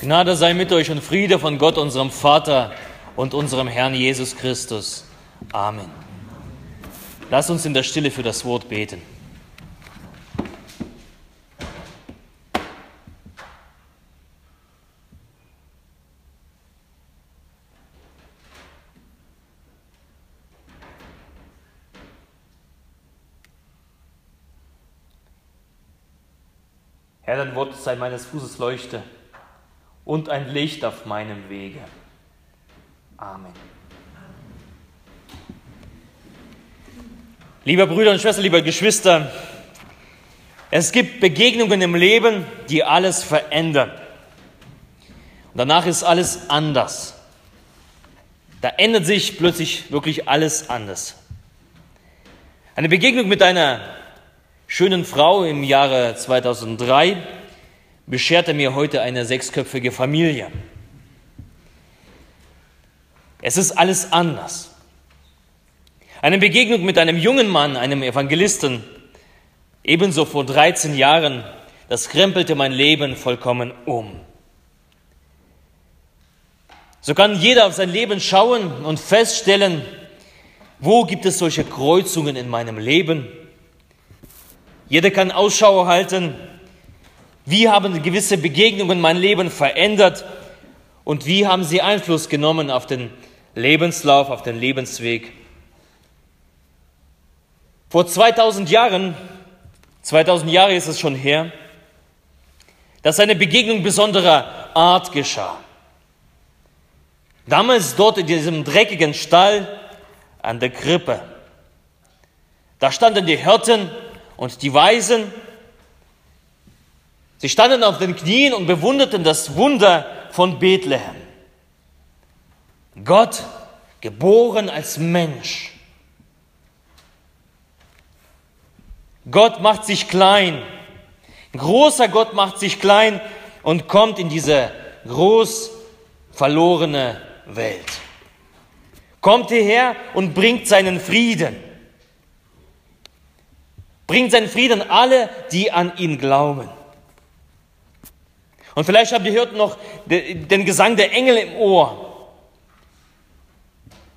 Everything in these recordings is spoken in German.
Gnade sei mit euch und Friede von Gott, unserem Vater und unserem Herrn Jesus Christus. Amen. Lass uns in der Stille für das Wort beten. Herr, dein Wort sei meines Fußes Leuchte und ein Licht auf meinem Wege. Amen. Lieber Brüder und Schwestern, lieber Geschwister, es gibt Begegnungen im Leben, die alles verändern. Und danach ist alles anders. Da ändert sich plötzlich wirklich alles anders. Eine Begegnung mit einer schönen Frau im Jahre 2003 bescherte mir heute eine sechsköpfige Familie. Es ist alles anders. Eine Begegnung mit einem jungen Mann, einem Evangelisten, ebenso vor 13 Jahren, das krempelte mein Leben vollkommen um. So kann jeder auf sein Leben schauen und feststellen, wo gibt es solche Kreuzungen in meinem Leben? Jeder kann Ausschau halten, wie haben gewisse Begegnungen mein Leben verändert und wie haben sie Einfluss genommen auf den Lebenslauf, auf den Lebensweg. Vor 2000 Jahren, 2000 Jahre ist es schon her, dass eine Begegnung besonderer Art geschah. Damals dort in diesem dreckigen Stall an der Krippe. Da standen die Hirten und die Weisen, sie standen auf den Knien und bewunderten das Wunder von Bethlehem. Gott geboren als Mensch. Gott macht sich klein. Ein großer Gott macht sich klein und kommt in diese groß verlorene Welt. Kommt hierher und bringt seinen Frieden bringt seinen Frieden alle, die an ihn glauben. Und vielleicht habt ihr gehört noch den Gesang der Engel im Ohr.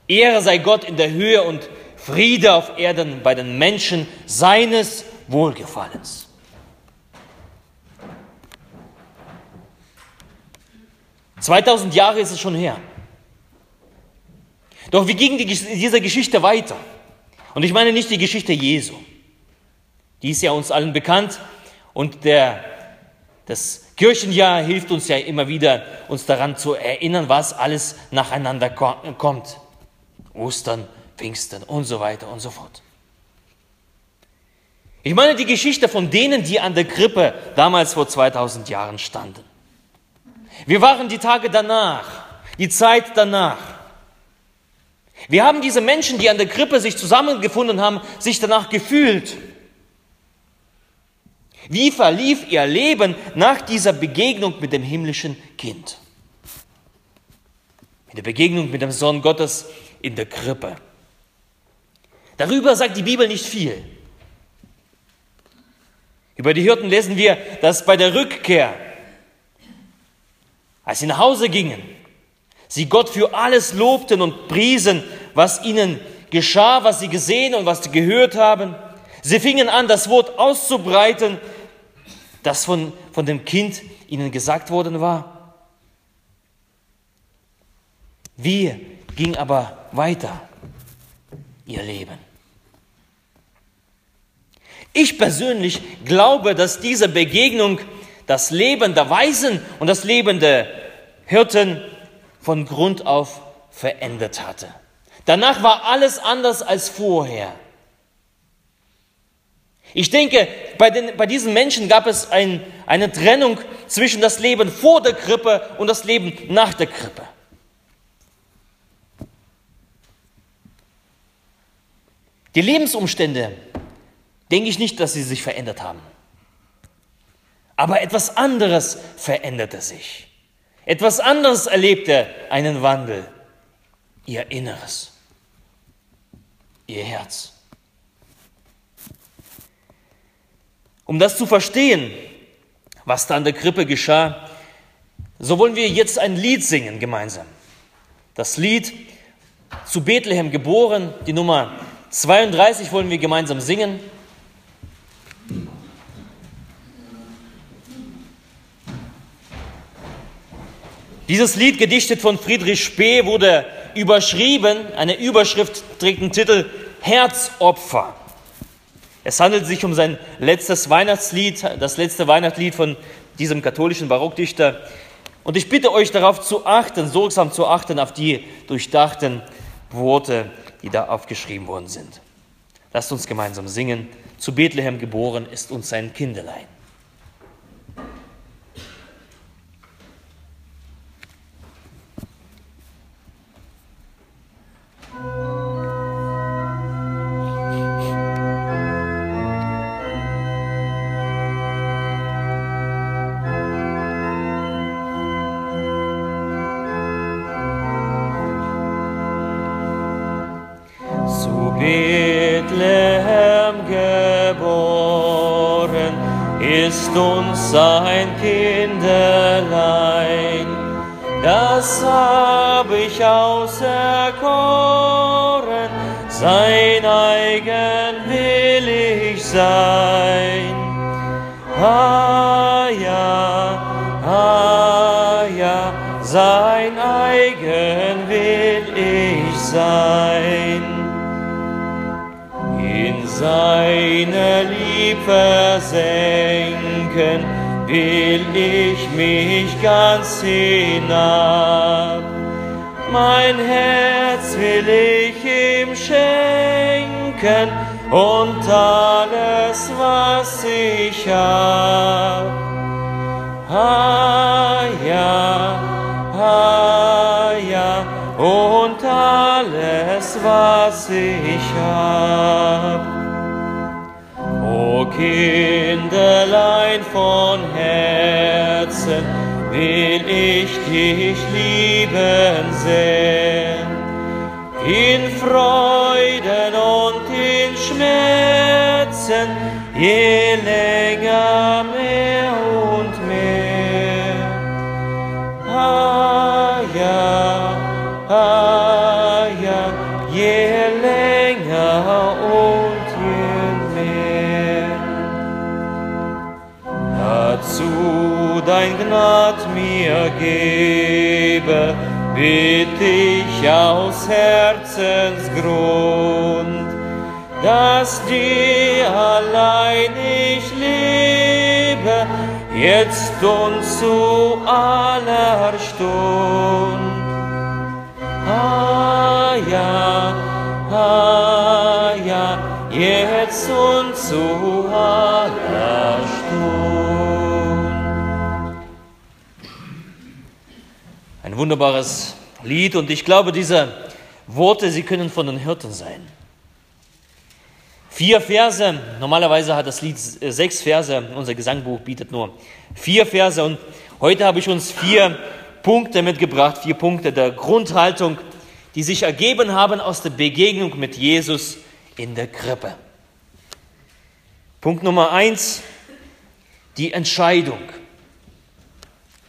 Ehre sei Gott in der Höhe und Friede auf Erden bei den Menschen seines Wohlgefallens. Zweitausend Jahre ist es schon her. Doch wie ging die, diese Geschichte weiter? Und ich meine nicht die Geschichte Jesu. Die ist ja uns allen bekannt und der, das Kirchenjahr hilft uns ja immer wieder, uns daran zu erinnern, was alles nacheinander kommt. Ostern, Pfingsten und so weiter und so fort. Ich meine die Geschichte von denen, die an der Krippe damals vor 2000 Jahren standen. Wir waren die Tage danach, die Zeit danach. Wir haben diese Menschen, die an der Krippe sich zusammengefunden haben, sich danach gefühlt. Wie verlief ihr Leben nach dieser Begegnung mit dem himmlischen Kind? Mit der Begegnung mit dem Sohn Gottes in der Krippe. Darüber sagt die Bibel nicht viel. Über die Hirten lesen wir, dass bei der Rückkehr, als sie nach Hause gingen, sie Gott für alles lobten und priesen, was ihnen geschah, was sie gesehen und was sie gehört haben. Sie fingen an, das Wort auszubreiten, das von, von dem Kind ihnen gesagt worden war. Wie ging aber weiter ihr Leben? Ich persönlich glaube, dass diese Begegnung das Leben der Weisen und das Leben der Hirten von Grund auf verändert hatte. Danach war alles anders als vorher. Ich denke, bei, den, bei diesen Menschen gab es ein, eine Trennung zwischen das Leben vor der Krippe und das Leben nach der Krippe. Die Lebensumstände, denke ich nicht, dass sie sich verändert haben. Aber etwas anderes veränderte sich. Etwas anderes erlebte einen Wandel. Ihr Inneres, ihr Herz. Um das zu verstehen, was da an der Krippe geschah, So wollen wir jetzt ein Lied singen gemeinsam. Das Lied zu Bethlehem geboren, die Nummer 32 wollen wir gemeinsam singen. Dieses Lied, gedichtet von Friedrich Spee, wurde überschrieben, eine Überschrift trägt den Titel Herzopfer. Es handelt sich um sein letztes Weihnachtslied, das letzte Weihnachtslied von diesem katholischen Barockdichter. Und ich bitte euch darauf zu achten, sorgsam zu achten auf die durchdachten Worte, die da aufgeschrieben worden sind. Lasst uns gemeinsam singen. Zu Bethlehem geboren ist uns sein Kindelein. Sein eigen will ich sein. In seine Liebe versenken, will ich mich ganz hinab. Mein Herz will ich ihm schenken und alles, was ich hab. Ah ja, ja, und alles, was ich hab. O Kinderlein von Herzen, will ich dich lieben sehr. In Freuden und in Schmerzen, je länger dein Gnad mir gebe, bitt ich aus Herzensgrund, dass dir allein ich lebe, jetzt und zu aller Stund. Ah ja, ah ja, jetzt und zu aller Ein wunderbares Lied und ich glaube, diese Worte, sie können von den Hirten sein. Vier Verse, normalerweise hat das Lied äh, sechs Verse, unser Gesangbuch bietet nur vier Verse und heute habe ich uns vier Punkte mitgebracht, vier Punkte der Grundhaltung, die sich ergeben haben aus der Begegnung mit Jesus in der Krippe. Punkt Nummer eins, die Entscheidung.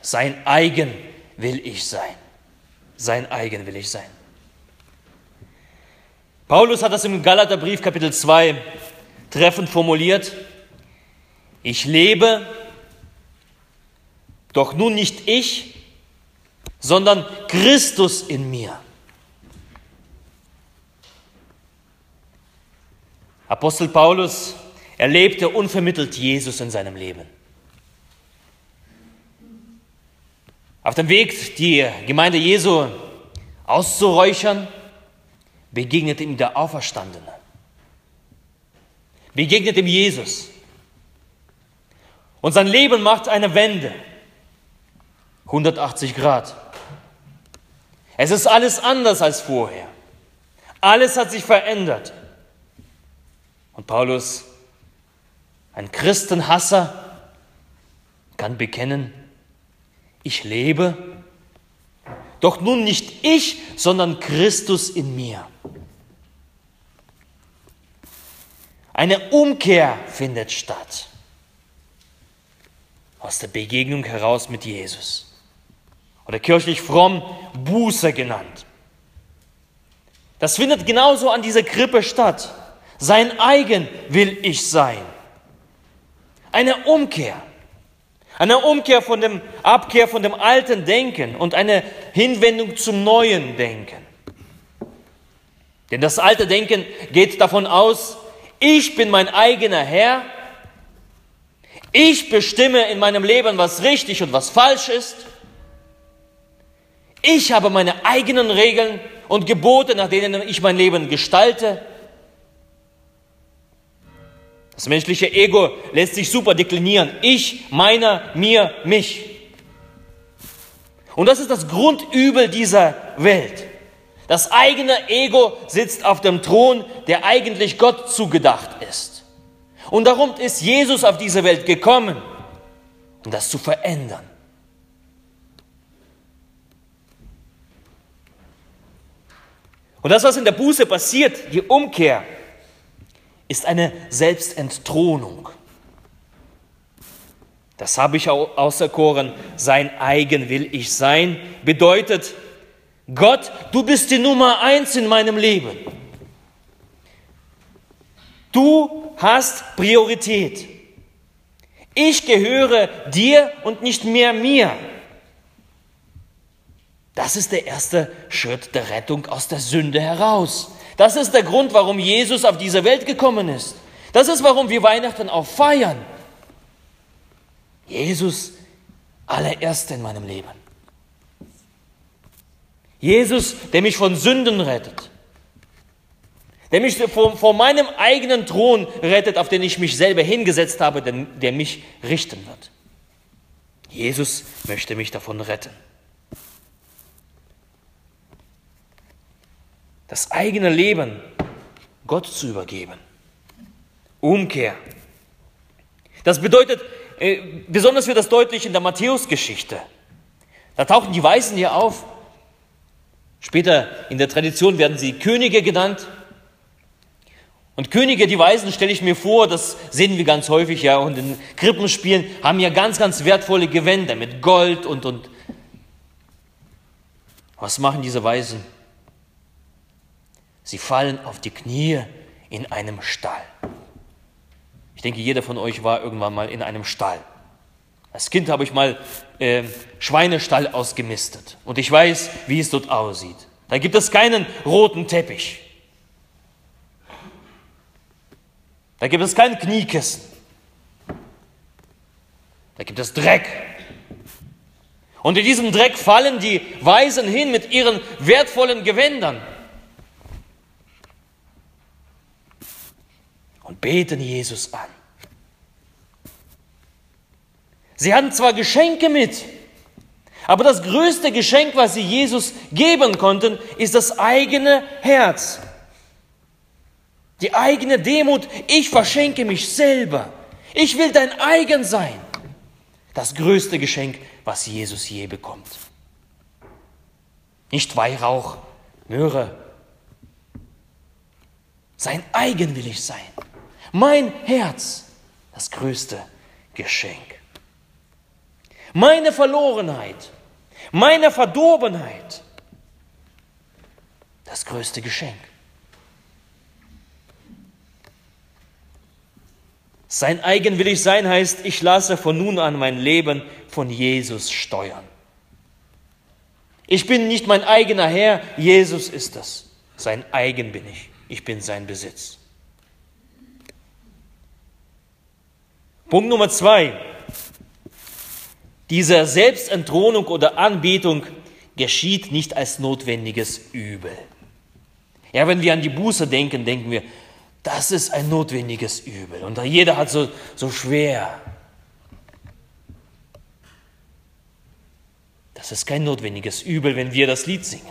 Sein eigen will ich sein. Sein eigen will ich sein. Paulus hat das im Galaterbrief Kapitel 2 treffend formuliert. Ich lebe, doch nun nicht ich, sondern Christus in mir. Apostel Paulus erlebte unvermittelt Jesus in seinem Leben. Auf dem Weg, die Gemeinde Jesu auszuräuchern, begegnet ihm der Auferstandene. Begegnet ihm Jesus. Und sein Leben macht eine Wende. 180 Grad. Es ist alles anders als vorher. Alles hat sich verändert. Und Paulus, ein Christenhasser, kann bekennen, ich lebe, doch nun nicht ich, sondern Christus in mir. Eine Umkehr findet statt aus der Begegnung heraus mit Jesus. oder kirchlich fromm Buße genannt. Das findet genauso an dieser Krippe statt. Sein eigen will ich sein. Eine Umkehr. Eine Umkehr von dem Abkehr von dem alten Denken und eine Hinwendung zum neuen Denken. Denn das alte Denken geht davon aus, ich bin mein eigener Herr, ich bestimme in meinem Leben, was richtig und was falsch ist, ich habe meine eigenen Regeln und Gebote, nach denen ich mein Leben gestalte. Das menschliche Ego lässt sich super deklinieren. Ich, meiner, mir, mich. Und das ist das Grundübel dieser Welt. Das eigene Ego sitzt auf dem Thron, der eigentlich Gott zugedacht ist. Und darum ist Jesus auf diese Welt gekommen, um das zu verändern. Und das, was in der Buße passiert, die Umkehr, ist eine Selbstentthronung. Das habe ich auserkoren, sein eigen will ich sein, bedeutet, Gott, du bist die Nummer eins in meinem Leben. Du hast Priorität. Ich gehöre dir und nicht mehr mir. Das ist der erste Schritt der Rettung aus der Sünde heraus. Das ist der Grund, warum Jesus auf diese Welt gekommen ist. Das ist, warum wir Weihnachten auch feiern. Jesus allererster in meinem Leben. Jesus, der mich von Sünden rettet. Der mich vor, vor meinem eigenen Thron rettet, auf den ich mich selber hingesetzt habe, der, der mich richten wird. Jesus möchte mich davon retten. Das eigene Leben Gott zu übergeben. Umkehr. Das bedeutet, äh, besonders wird das deutlich in der Matthäusgeschichte. Da tauchen die Weisen hier auf. Später in der Tradition werden sie Könige genannt. Und Könige, die Weisen, stelle ich mir vor, das sehen wir ganz häufig ja, und in Krippenspielen haben ja ganz, ganz wertvolle Gewänder mit Gold und, und. Was machen diese Weisen? Sie fallen auf die Knie in einem Stall. Ich denke, jeder von euch war irgendwann mal in einem Stall. Als Kind habe ich mal äh, Schweinestall ausgemistet und ich weiß, wie es dort aussieht. Da gibt es keinen roten Teppich. Da gibt es kein Kniekissen. Da gibt es Dreck. Und in diesem Dreck fallen die Weisen hin mit ihren wertvollen Gewändern. Und beten Jesus an. Sie hatten zwar Geschenke mit, aber das größte Geschenk, was sie Jesus geben konnten, ist das eigene Herz. Die eigene Demut. Ich verschenke mich selber. Ich will dein eigen sein. Das größte Geschenk, was Jesus je bekommt. Nicht Weihrauch, Möhre. Sein eigen will ich sein. Mein Herz, das größte Geschenk. Meine Verlorenheit, meine Verdorbenheit, das größte Geschenk. Sein eigenwillig sein heißt, ich lasse von nun an mein Leben von Jesus steuern. Ich bin nicht mein eigener Herr, Jesus ist es. Sein eigen bin ich. Ich bin sein Besitz. Punkt Nummer zwei. Diese Selbstentthronung oder Anbetung geschieht nicht als notwendiges Übel. Ja, wenn wir an die Buße denken, denken wir, das ist ein notwendiges Übel. Und jeder hat so, so schwer. Das ist kein notwendiges Übel, wenn wir das Lied singen.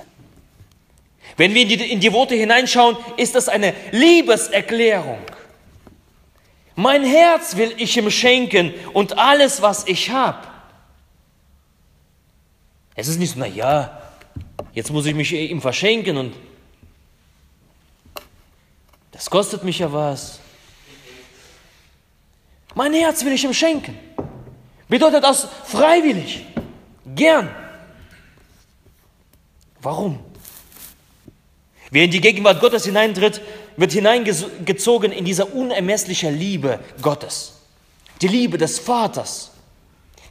Wenn wir in die, in die Worte hineinschauen, ist das eine Liebeserklärung. Mein Herz will ich ihm schenken und alles, was ich habe. Es ist nicht so, na ja, jetzt muss ich mich ihm verschenken und das kostet mich ja was. Mein Herz will ich ihm schenken. Bedeutet das freiwillig, gern. Warum? Wer in die Gegenwart Gottes hineintritt, wird hineingezogen in diese unermessliche Liebe Gottes. Die Liebe des Vaters.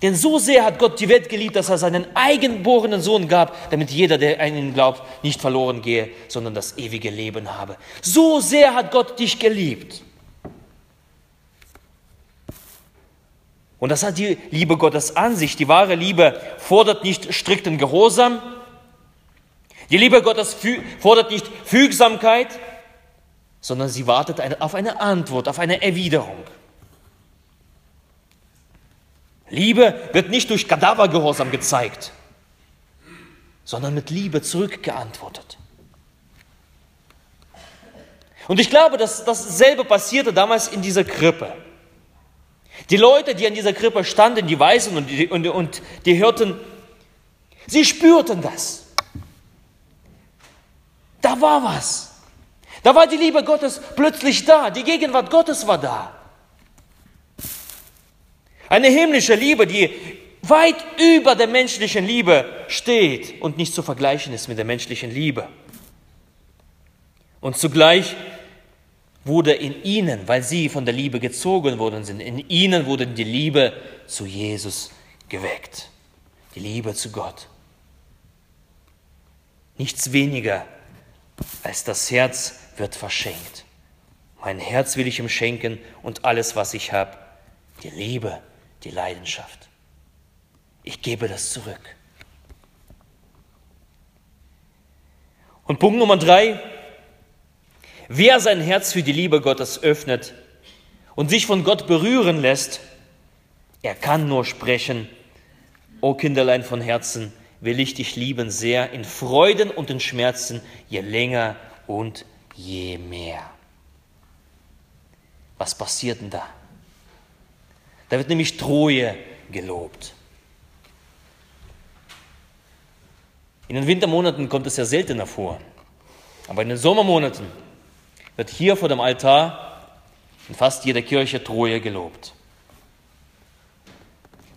Denn so sehr hat Gott die Welt geliebt, dass er seinen eigengeborenen Sohn gab, damit jeder, der an ihn glaubt, nicht verloren gehe, sondern das ewige Leben habe. So sehr hat Gott dich geliebt. Und das hat die Liebe Gottes an sich. Die wahre Liebe fordert nicht strikten Gehorsam. Die Liebe Gottes fordert nicht Fügsamkeit, sondern sie wartet auf eine Antwort, auf eine Erwiderung. Liebe wird nicht durch Kadavergehorsam gezeigt, sondern mit Liebe zurückgeantwortet. Und ich glaube, dass dasselbe passierte damals in dieser Krippe. Die Leute, die an dieser Krippe standen, die Weisen und die, und, und die Hirten, sie spürten das. Da war was. Da war die Liebe Gottes plötzlich da. Die Gegenwart Gottes war da. Eine himmlische Liebe, die weit über der menschlichen Liebe steht und nicht zu vergleichen ist mit der menschlichen Liebe. Und zugleich wurde in ihnen, weil sie von der Liebe gezogen worden sind, in ihnen wurde die Liebe zu Jesus geweckt. Die Liebe zu Gott. Nichts weniger als das Herz wird verschenkt. Mein Herz will ich ihm schenken und alles, was ich habe, die Liebe die Leidenschaft. Ich gebe das zurück. Und Punkt Nummer drei, wer sein Herz für die Liebe Gottes öffnet und sich von Gott berühren lässt, er kann nur sprechen, O Kinderlein von Herzen, will ich dich lieben sehr, in Freuden und in Schmerzen, je länger und je mehr. Was passiert denn da? Da wird nämlich Treue gelobt. In den Wintermonaten kommt es ja seltener vor. Aber in den Sommermonaten wird hier vor dem Altar in fast jeder Kirche Treue gelobt.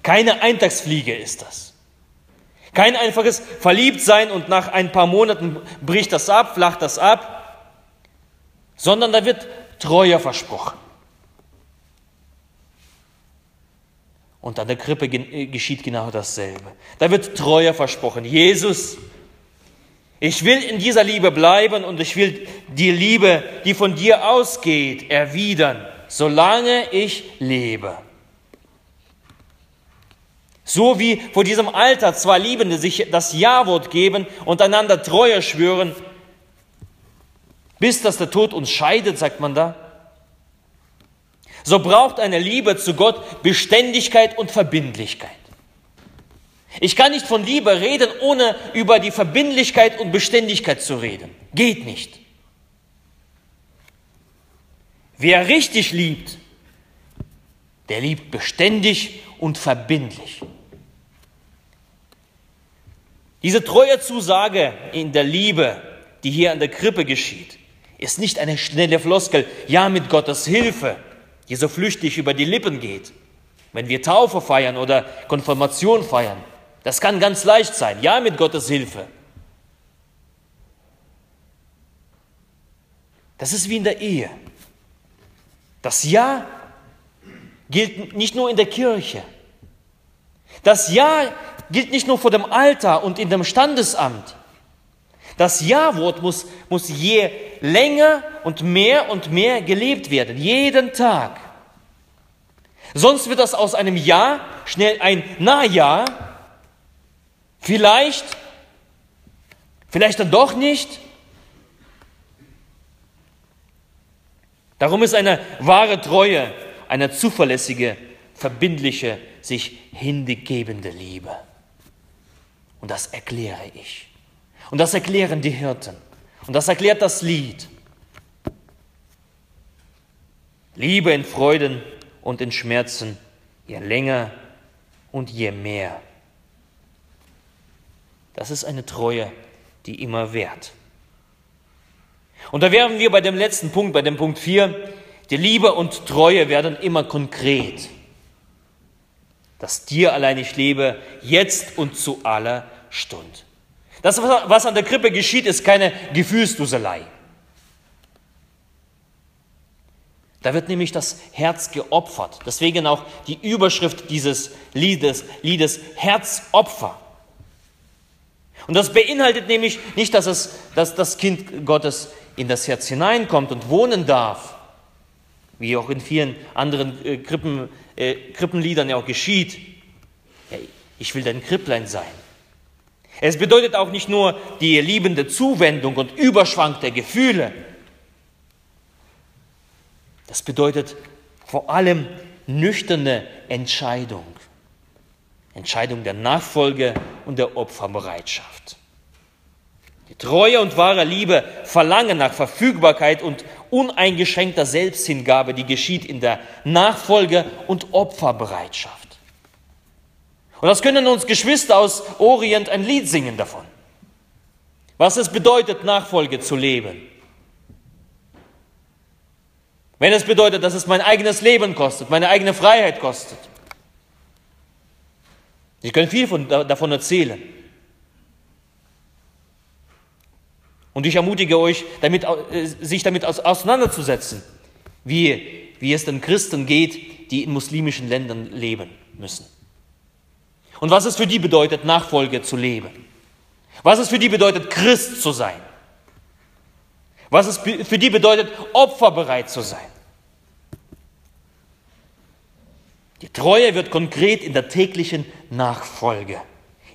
Keine Eintagsfliege ist das. Kein einfaches Verliebtsein und nach ein paar Monaten bricht das ab, flacht das ab, sondern da wird Treue versprochen. Und an der Krippe äh, geschieht genau dasselbe. Da wird Treue versprochen. Jesus, ich will in dieser Liebe bleiben und ich will die Liebe, die von dir ausgeht, erwidern, solange ich lebe. So wie vor diesem Alter zwei Liebende sich das Ja-Wort geben und einander Treue schwören, bis dass der Tod uns scheidet, sagt man da. So braucht eine Liebe zu Gott Beständigkeit und Verbindlichkeit. Ich kann nicht von Liebe reden, ohne über die Verbindlichkeit und Beständigkeit zu reden. Geht nicht. Wer richtig liebt, der liebt beständig und verbindlich. Diese treue Zusage in der Liebe, die hier an der Krippe geschieht, ist nicht eine schnelle Floskel, ja mit Gottes Hilfe, die so flüchtig über die Lippen geht. Wenn wir Taufe feiern oder Konfirmation feiern, das kann ganz leicht sein, ja mit Gottes Hilfe. Das ist wie in der Ehe. Das Ja gilt nicht nur in der Kirche. Das Ja gilt nicht nur vor dem Altar und in dem Standesamt. Das Ja-Wort muss, muss je länger und mehr und mehr gelebt werden, jeden Tag. Sonst wird das aus einem Ja schnell ein Na-Ja, vielleicht, vielleicht dann doch nicht. Darum ist eine wahre Treue eine zuverlässige, verbindliche, sich hingegebende Liebe. Und das erkläre ich. Und das erklären die Hirten. Und das erklärt das Lied. Liebe in Freuden und in Schmerzen, je länger und je mehr. Das ist eine Treue, die immer währt. Und da wären wir bei dem letzten Punkt, bei dem Punkt 4. Die Liebe und Treue werden immer konkret. Dass dir allein ich lebe, jetzt und zu aller Stund. Das, was an der Krippe geschieht, ist keine Gefühlsduselei. Da wird nämlich das Herz geopfert. Deswegen auch die Überschrift dieses Liedes, Liedes Herzopfer. Und das beinhaltet nämlich nicht, dass, es, dass das Kind Gottes in das Herz hineinkommt und wohnen darf, wie auch in vielen anderen äh, Krippen, äh, Krippenliedern ja auch geschieht. Ich will dein Kripplein sein. Es bedeutet auch nicht nur die liebende Zuwendung und Überschwang der Gefühle, das bedeutet vor allem nüchterne Entscheidung. Entscheidung der Nachfolge und der Opferbereitschaft. Die treue und wahre Liebe verlangen nach Verfügbarkeit und uneingeschränkter Selbsthingabe, die geschieht in der Nachfolge und Opferbereitschaft. Und das können uns Geschwister aus Orient ein Lied singen davon. Was es bedeutet, Nachfolge zu leben. Wenn es bedeutet, dass es mein eigenes Leben kostet, meine eigene Freiheit kostet. Sie können viel von, davon erzählen. Und ich ermutige euch, damit, äh, sich damit auseinanderzusetzen, wie, wie es den Christen geht, die in muslimischen Ländern leben müssen. Und was es für die bedeutet, Nachfolge zu leben. Was es für die bedeutet, Christ zu sein. Was es für die bedeutet, opferbereit zu sein. Die Treue wird konkret in der täglichen Nachfolge,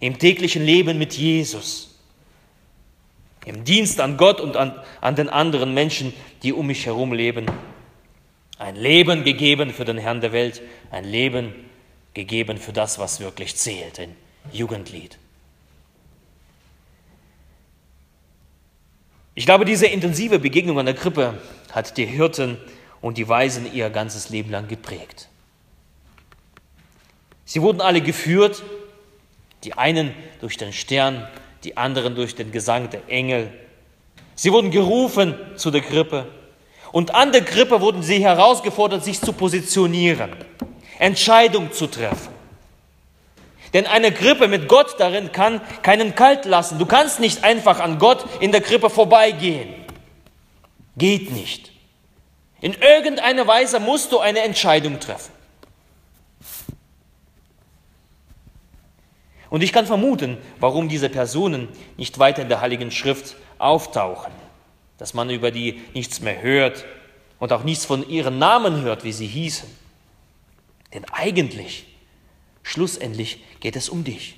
im täglichen Leben mit Jesus, im Dienst an Gott und an, an den anderen Menschen, die um mich herum leben. Ein Leben gegeben für den Herrn der Welt, ein Leben gegeben für das, was wirklich zählt, ein Jugendlied. Ich glaube, diese intensive Begegnung an der Krippe hat die Hirten und die Weisen ihr ganzes Leben lang geprägt. Sie wurden alle geführt, die einen durch den Stern, die anderen durch den Gesang der Engel. Sie wurden gerufen zu der Krippe. Und an der Krippe wurden sie herausgefordert, sich zu positionieren, Entscheidung zu treffen. Denn eine Krippe mit Gott darin kann keinen kalt lassen. Du kannst nicht einfach an Gott in der Krippe vorbeigehen. Geht nicht. In irgendeiner Weise musst du eine Entscheidung treffen. Und ich kann vermuten, warum diese Personen nicht weiter in der Heiligen Schrift auftauchen, dass man über die nichts mehr hört und auch nichts von ihren Namen hört, wie sie hießen. Denn eigentlich Schlussendlich geht es um dich.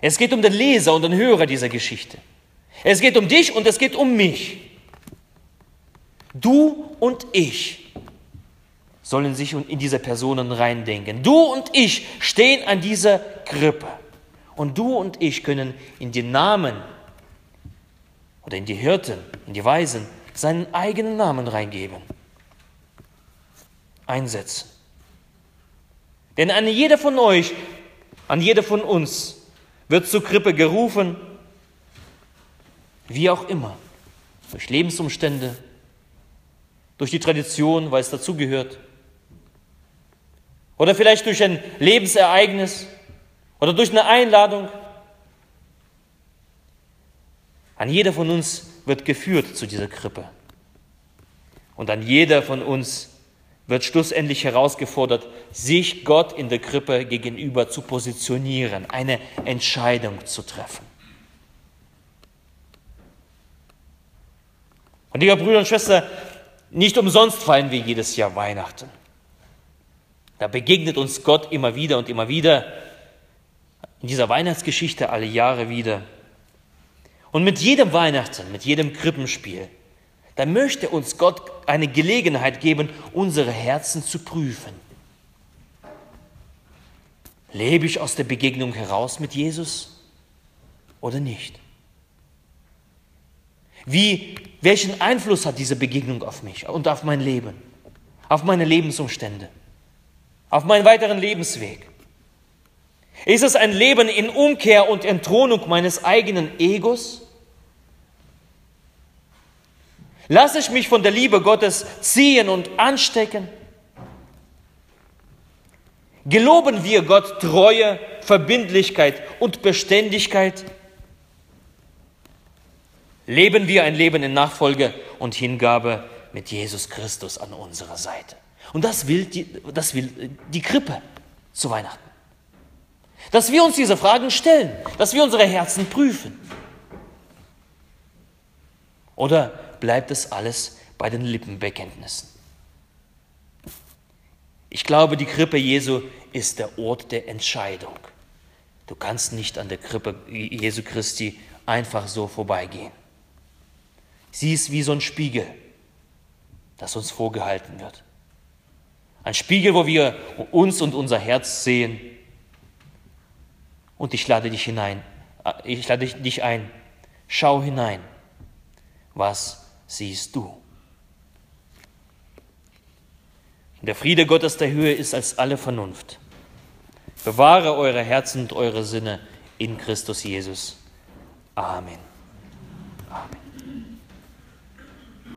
Es geht um den Leser und den Hörer dieser Geschichte. Es geht um dich und es geht um mich. Du und ich sollen sich in diese Personen reindenken. Du und ich stehen an dieser Krippe. Und du und ich können in die Namen oder in die Hirten, in die Weisen seinen eigenen Namen reingeben. Einsetzen. Denn an jeder von euch, an jeder von uns wird zur Krippe gerufen, wie auch immer, durch Lebensumstände, durch die Tradition, weil es dazugehört, oder vielleicht durch ein Lebensereignis oder durch eine Einladung. An jeder von uns wird geführt zu dieser Krippe. Und an jeder von uns wird schlussendlich herausgefordert, sich Gott in der Krippe gegenüber zu positionieren, eine Entscheidung zu treffen. Und lieber Brüder und Schwestern, nicht umsonst feiern wir jedes Jahr Weihnachten. Da begegnet uns Gott immer wieder und immer wieder, in dieser Weihnachtsgeschichte alle Jahre wieder. Und mit jedem Weihnachten, mit jedem Krippenspiel, da möchte uns Gott eine Gelegenheit geben, unsere Herzen zu prüfen. Lebe ich aus der Begegnung heraus mit Jesus oder nicht? Wie, welchen Einfluss hat diese Begegnung auf mich und auf mein Leben, auf meine Lebensumstände, auf meinen weiteren Lebensweg? Ist es ein Leben in Umkehr und Entthronung meines eigenen Egos? Lasse ich mich von der Liebe Gottes ziehen und anstecken? Geloben wir Gott Treue Verbindlichkeit und Beständigkeit? Leben wir ein Leben in Nachfolge und Hingabe mit Jesus Christus an unserer Seite. Und das will die, das will die Krippe zu Weihnachten. Dass wir uns diese Fragen stellen, dass wir unsere Herzen prüfen. Oder bleibt es alles bei den Lippenbekenntnissen? Ich glaube, die Krippe Jesu ist der Ort der Entscheidung. Du kannst nicht an der Krippe Jesu Christi einfach so vorbeigehen. Sie ist wie so ein Spiegel, das uns vorgehalten wird. Ein Spiegel, wo wir uns und unser Herz sehen. Und ich lade dich hinein, äh, ich lade dich ein, schau hinein. Was siehst du? Der Friede Gottes der Höhe ist als alle Vernunft. Bewahre eure Herzen und eure Sinne in Christus Jesus. Amen. Amen.